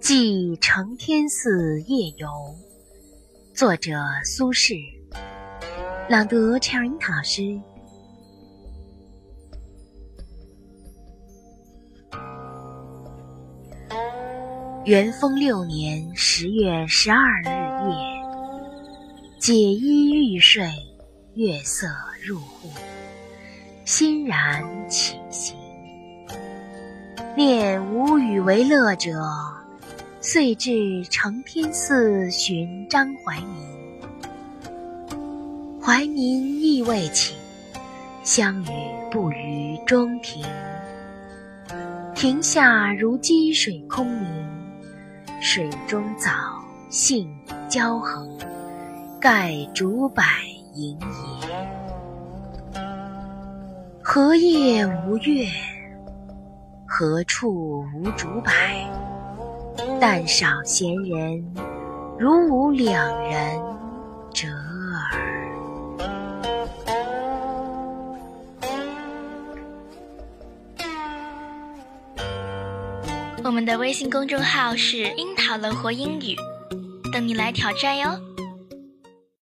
寄承天寺夜游，作者苏轼，朗读 Cherry 老师。元丰六年十月十二日夜，解衣欲睡，月色入户，欣然起行。念无与为乐者，遂至承天寺寻张怀民。怀民亦未寝，相与步于中庭。庭下如积水空明。水中藻荇交横，盖竹柏盈野。何夜无月？何处无竹柏？但少闲人，如吾两人者耳。我们的微信公众号是“樱桃乐活英语”，等你来挑战哟。